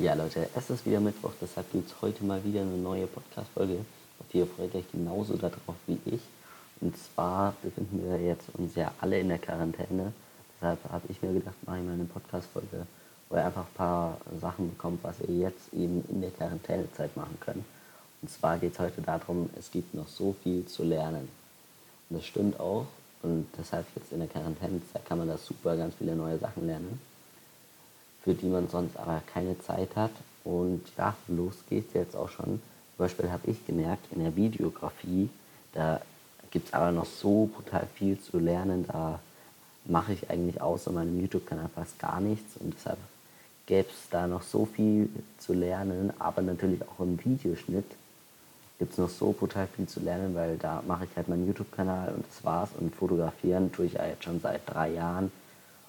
Ja, Leute, es ist wieder Mittwoch, deshalb gibt es heute mal wieder eine neue Podcast-Folge. Und ihr freut euch genauso darauf wie ich. Und zwar befinden wir jetzt uns ja alle in der Quarantäne. Deshalb habe ich mir gedacht, mache ich mal eine Podcast-Folge, wo ihr einfach ein paar Sachen bekommt, was ihr jetzt eben in der Quarantänezeit machen könnt. Und zwar geht es heute darum, es gibt noch so viel zu lernen. Und das stimmt auch. Und deshalb jetzt in der Quarantänezeit kann man da super ganz viele neue Sachen lernen für die man sonst aber keine Zeit hat. Und ja, los geht's jetzt auch schon. Zum Beispiel habe ich gemerkt, in der Videografie, da gibt es aber noch so brutal viel zu lernen. Da mache ich eigentlich außer meinem YouTube-Kanal fast gar nichts. Und deshalb gäbe es da noch so viel zu lernen. Aber natürlich auch im Videoschnitt gibt es noch so brutal viel zu lernen, weil da mache ich halt meinen YouTube-Kanal und das war's. Und fotografieren tue ich ja jetzt schon seit drei Jahren.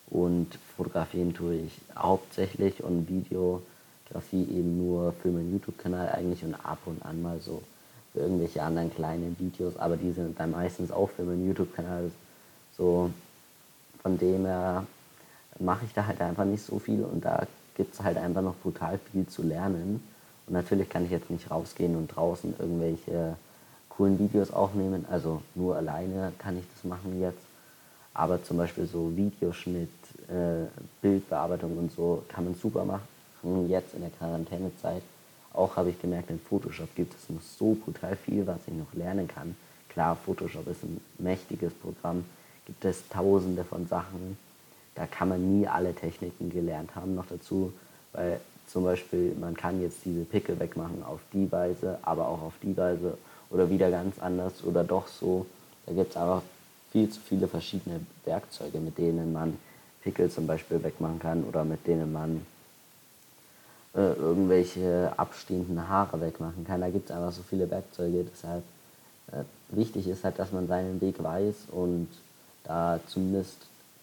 Und fotografieren tue ich hauptsächlich und Videografie eben nur für meinen YouTube-Kanal eigentlich und ab und an mal so für irgendwelche anderen kleinen Videos, aber die sind dann meistens auch für meinen YouTube-Kanal. So von dem her mache ich da halt einfach nicht so viel und da gibt es halt einfach noch brutal viel zu lernen. Und natürlich kann ich jetzt nicht rausgehen und draußen irgendwelche coolen Videos aufnehmen. Also nur alleine kann ich das machen jetzt. Aber zum Beispiel so Videoschnitt, äh, Bildbearbeitung und so kann man super machen. Jetzt in der Quarantänezeit. Auch habe ich gemerkt, in Photoshop gibt es noch so brutal viel, was ich noch lernen kann. Klar, Photoshop ist ein mächtiges Programm. Gibt es tausende von Sachen. Da kann man nie alle Techniken gelernt haben. Noch dazu, weil zum Beispiel man kann jetzt diese Pickel wegmachen auf die Weise, aber auch auf die Weise oder wieder ganz anders oder doch so. Da gibt es einfach viel zu viele verschiedene Werkzeuge, mit denen man Pickel zum Beispiel wegmachen kann oder mit denen man äh, irgendwelche abstehenden Haare wegmachen kann. Da gibt es einfach so viele Werkzeuge. Deshalb äh, wichtig ist halt, dass man seinen Weg weiß und da zumindest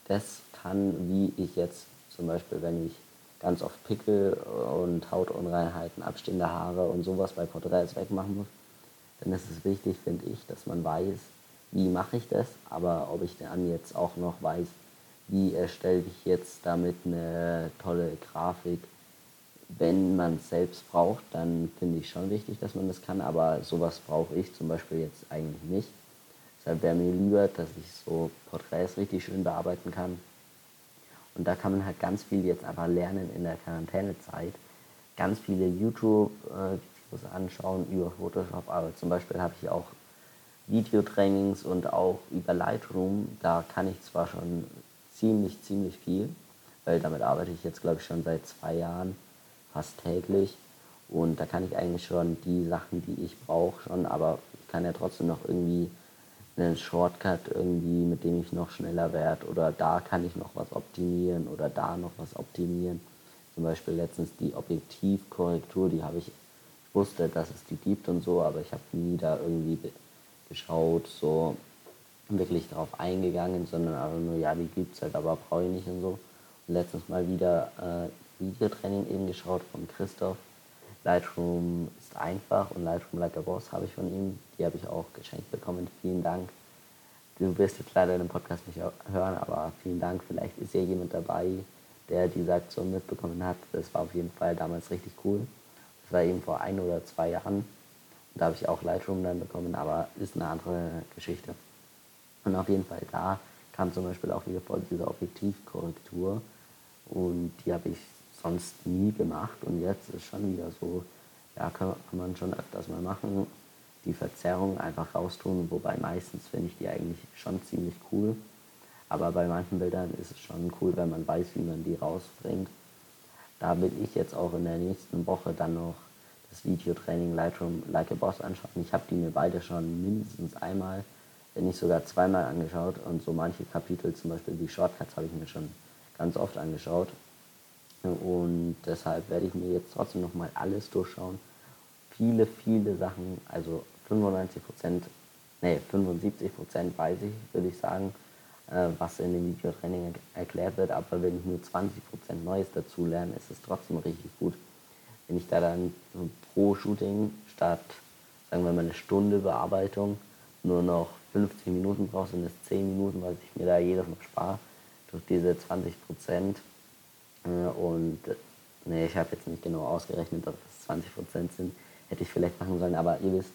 das kann, wie ich jetzt zum Beispiel, wenn ich ganz oft Pickel und Hautunreinheiten, abstehende Haare und sowas bei Porträts wegmachen muss, dann ist es wichtig, finde ich, dass man weiß, wie mache ich das, aber ob ich dann jetzt auch noch weiß, wie erstelle ich jetzt damit eine tolle Grafik. Wenn man es selbst braucht, dann finde ich schon wichtig, dass man das kann, aber sowas brauche ich zum Beispiel jetzt eigentlich nicht. Deshalb wäre mir lieber, dass ich so Porträts richtig schön bearbeiten kann. Und da kann man halt ganz viel jetzt einfach lernen in der Quarantänezeit. Ganz viele YouTube-Videos anschauen über Photoshop, aber zum Beispiel habe ich auch Videotrainings und auch über Lightroom, da kann ich zwar schon ziemlich, ziemlich viel, weil damit arbeite ich jetzt, glaube ich, schon seit zwei Jahren fast täglich. Und da kann ich eigentlich schon die Sachen, die ich brauche, schon, aber ich kann ja trotzdem noch irgendwie einen Shortcut irgendwie, mit dem ich noch schneller werde oder da kann ich noch was optimieren oder da noch was optimieren. Zum Beispiel letztens die Objektivkorrektur, die habe ich, ich wusste, dass es die gibt und so, aber ich habe nie da irgendwie geschaut, so wirklich darauf eingegangen, sondern einfach nur, ja, die gibt es halt, aber brauche ich nicht und so. Und letztens mal wieder äh, Videotraining eben geschaut von Christoph. Lightroom ist einfach und Lightroom Like a Boss habe ich von ihm. Die habe ich auch geschenkt bekommen. Vielen Dank. Du wirst jetzt leider den Podcast nicht hören, aber vielen Dank. Vielleicht ist ja jemand dabei, der die Aktion mitbekommen hat. Das war auf jeden Fall damals richtig cool. Das war eben vor ein oder zwei Jahren. Da habe ich auch Lightroom dann bekommen, aber ist eine andere Geschichte. Und auf jeden Fall da kam zum Beispiel auch wieder vor diese Objektivkorrektur und die habe ich sonst nie gemacht und jetzt ist schon wieder so, ja, kann, man schon öfters mal machen, die Verzerrung einfach raustun, wobei meistens finde ich die eigentlich schon ziemlich cool. Aber bei manchen Bildern ist es schon cool, wenn man weiß, wie man die rausbringt. Da will ich jetzt auch in der nächsten Woche dann noch das Videotraining Lightroom Like a Boss anschauen. Ich habe die mir beide schon mindestens einmal, wenn nicht sogar zweimal angeschaut und so manche Kapitel, zum Beispiel die Shortcuts, habe ich mir schon ganz oft angeschaut. Und deshalb werde ich mir jetzt trotzdem nochmal alles durchschauen. Viele, viele Sachen, also 95 Prozent, nee, 75 Prozent weiß ich, würde ich sagen, äh, was in dem Videotraining erklärt wird. Aber wenn ich nur 20 Prozent Neues dazu lerne, ist es trotzdem richtig gut wenn ich da dann so pro Shooting statt, sagen wir mal, eine Stunde Bearbeitung nur noch 15 Minuten brauche, sind es 10 Minuten, was ich mir da jedes Mal spare durch diese 20 Prozent. Äh, und nee, ich habe jetzt nicht genau ausgerechnet, ob es 20% sind, hätte ich vielleicht machen sollen, aber ihr wisst,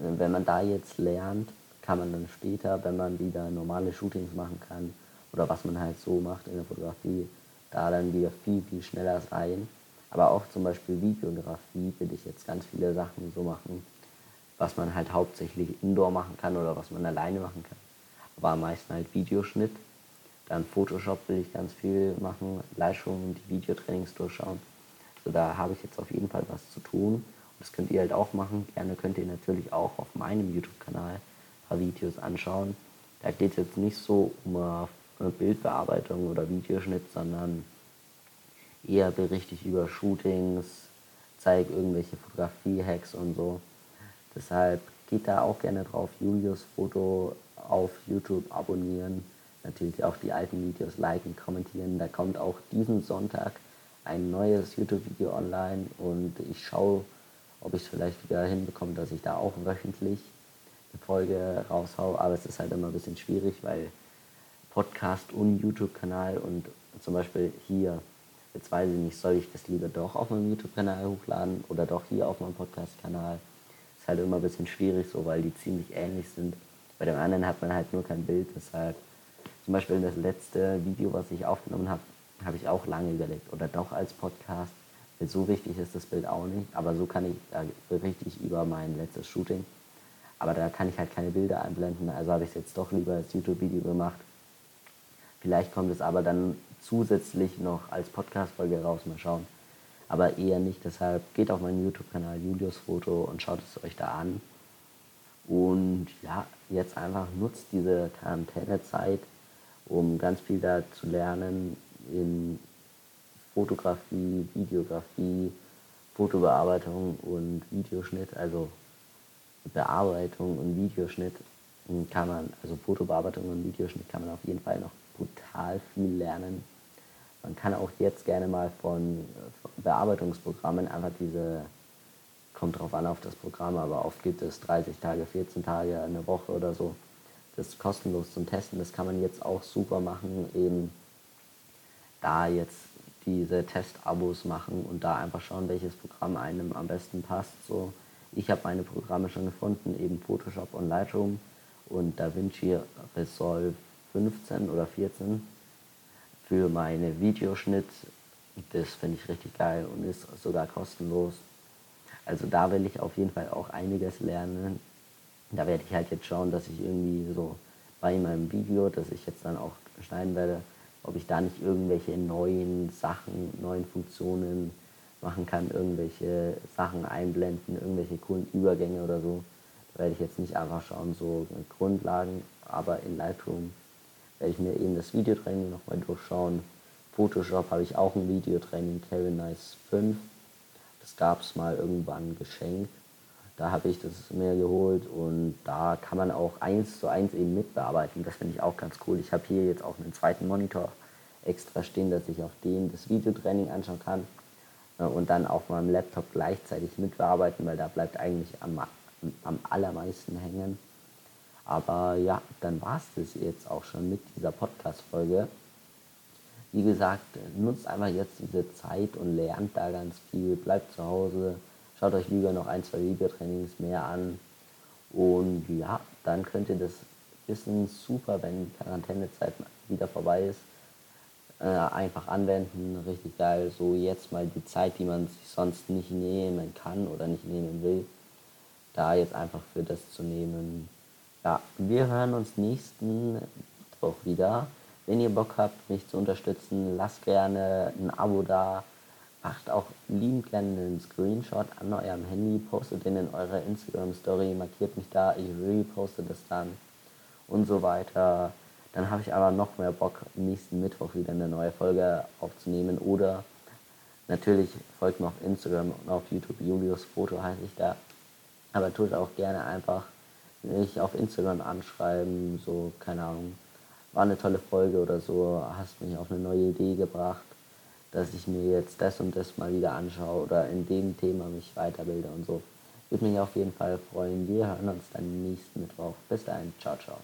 wenn man da jetzt lernt, kann man dann später, wenn man wieder normale Shootings machen kann oder was man halt so macht in der Fotografie, da dann wieder viel, viel schneller sein. Aber auch zum Beispiel Videografie will ich jetzt ganz viele Sachen so machen, was man halt hauptsächlich indoor machen kann oder was man alleine machen kann. Aber am meisten halt Videoschnitt. Dann Photoshop will ich ganz viel machen, und die Videotrainings durchschauen. Also da habe ich jetzt auf jeden Fall was zu tun. Und das könnt ihr halt auch machen. Gerne könnt ihr natürlich auch auf meinem YouTube-Kanal ein paar Videos anschauen. Da geht es jetzt nicht so um eine Bildbearbeitung oder Videoschnitt, sondern eher berichte ich über Shootings, zeige irgendwelche Fotografie-Hacks und so. Deshalb geht da auch gerne drauf, Julius Foto auf YouTube abonnieren. Natürlich auch die alten Videos liken, kommentieren. Da kommt auch diesen Sonntag ein neues YouTube-Video online und ich schaue, ob ich es vielleicht wieder hinbekomme, dass ich da auch wöchentlich eine Folge raushaue. Aber es ist halt immer ein bisschen schwierig, weil Podcast und YouTube-Kanal und zum Beispiel hier, jetzt weiß ich nicht, soll ich das lieber doch auf meinem YouTube-Kanal hochladen oder doch hier auf meinem Podcast-Kanal halt immer ein bisschen schwierig, so weil die ziemlich ähnlich sind. Bei dem anderen hat man halt nur kein Bild, deshalb zum Beispiel das letzte Video, was ich aufgenommen habe, habe ich auch lange überlegt. Oder doch als Podcast. So wichtig ist das Bild auch nicht, aber so kann ich äh, richtig über mein letztes Shooting. Aber da kann ich halt keine Bilder einblenden, also habe ich es jetzt doch lieber als YouTube-Video gemacht. Vielleicht kommt es aber dann zusätzlich noch als Podcast-Folge raus, mal schauen aber eher nicht. Deshalb geht auf meinen YouTube-Kanal Julius Foto und schaut es euch da an. Und ja, jetzt einfach nutzt diese Quarantänezeit, um ganz viel da zu lernen in Fotografie, Videografie, Fotobearbeitung und Videoschnitt, also Bearbeitung und Videoschnitt kann man, also Fotobearbeitung und Videoschnitt kann man auf jeden Fall noch brutal viel lernen. Man kann auch jetzt gerne mal von Bearbeitungsprogrammen einfach diese, kommt drauf an auf das Programm, aber oft gibt es 30 Tage, 14 Tage, eine Woche oder so. Das ist kostenlos zum Testen. Das kann man jetzt auch super machen, eben da jetzt diese Testabos machen und da einfach schauen, welches Programm einem am besten passt. So, ich habe meine Programme schon gefunden, eben Photoshop und Lightroom und DaVinci Resolve 15 oder 14 für meine Videoschnitt. Das finde ich richtig geil und ist sogar kostenlos. Also da will ich auf jeden Fall auch einiges lernen. Da werde ich halt jetzt schauen, dass ich irgendwie so bei meinem Video, das ich jetzt dann auch schneiden werde, ob ich da nicht irgendwelche neuen Sachen, neuen Funktionen machen kann, irgendwelche Sachen einblenden, irgendwelche coolen Übergänge oder so. Werde ich jetzt nicht einfach schauen, so Grundlagen, aber in Lightroom werde ich mir eben das Videotraining nochmal durchschauen. Photoshop habe ich auch ein Videotraining, Kevin Nice 5. Das gab es mal irgendwann geschenkt. Da habe ich das mir geholt und da kann man auch eins zu eins eben mitbearbeiten. Das finde ich auch ganz cool. Ich habe hier jetzt auch einen zweiten Monitor extra stehen, dass ich auf dem das Videotraining anschauen kann äh, und dann auf meinem Laptop gleichzeitig mitbearbeiten, weil da bleibt eigentlich am, am allermeisten hängen. Aber ja, dann war es das jetzt auch schon mit dieser Podcast-Folge. Wie gesagt, nutzt einfach jetzt diese Zeit und lernt da ganz viel. Bleibt zu Hause, schaut euch lieber noch ein, zwei Videotrainings mehr an. Und ja, dann könnt ihr das Wissen super, wenn die Quarantänezeit wieder vorbei ist, äh, einfach anwenden. Richtig geil. So jetzt mal die Zeit, die man sich sonst nicht nehmen kann oder nicht nehmen will, da jetzt einfach für das zu nehmen, ja, wir hören uns nächsten Mittwoch wieder. Wenn ihr Bock habt, mich zu unterstützen, lasst gerne ein Abo da. Macht auch liebend gerne einen Screenshot an eurem Handy, postet den in eurer Instagram-Story, markiert mich da, ich reposte das dann und so weiter. Dann habe ich aber noch mehr Bock, nächsten Mittwoch wieder eine neue Folge aufzunehmen. Oder natürlich folgt mir auf Instagram und auf YouTube, Julius Foto heiße ich da. Aber tut auch gerne einfach mich auf Instagram anschreiben, so, keine Ahnung, war eine tolle Folge oder so, hast mich auf eine neue Idee gebracht, dass ich mir jetzt das und das mal wieder anschaue oder in dem Thema mich weiterbilde und so. Würde mich auf jeden Fall freuen. Wir hören uns dann nächsten Mittwoch. Bis dahin, ciao, ciao.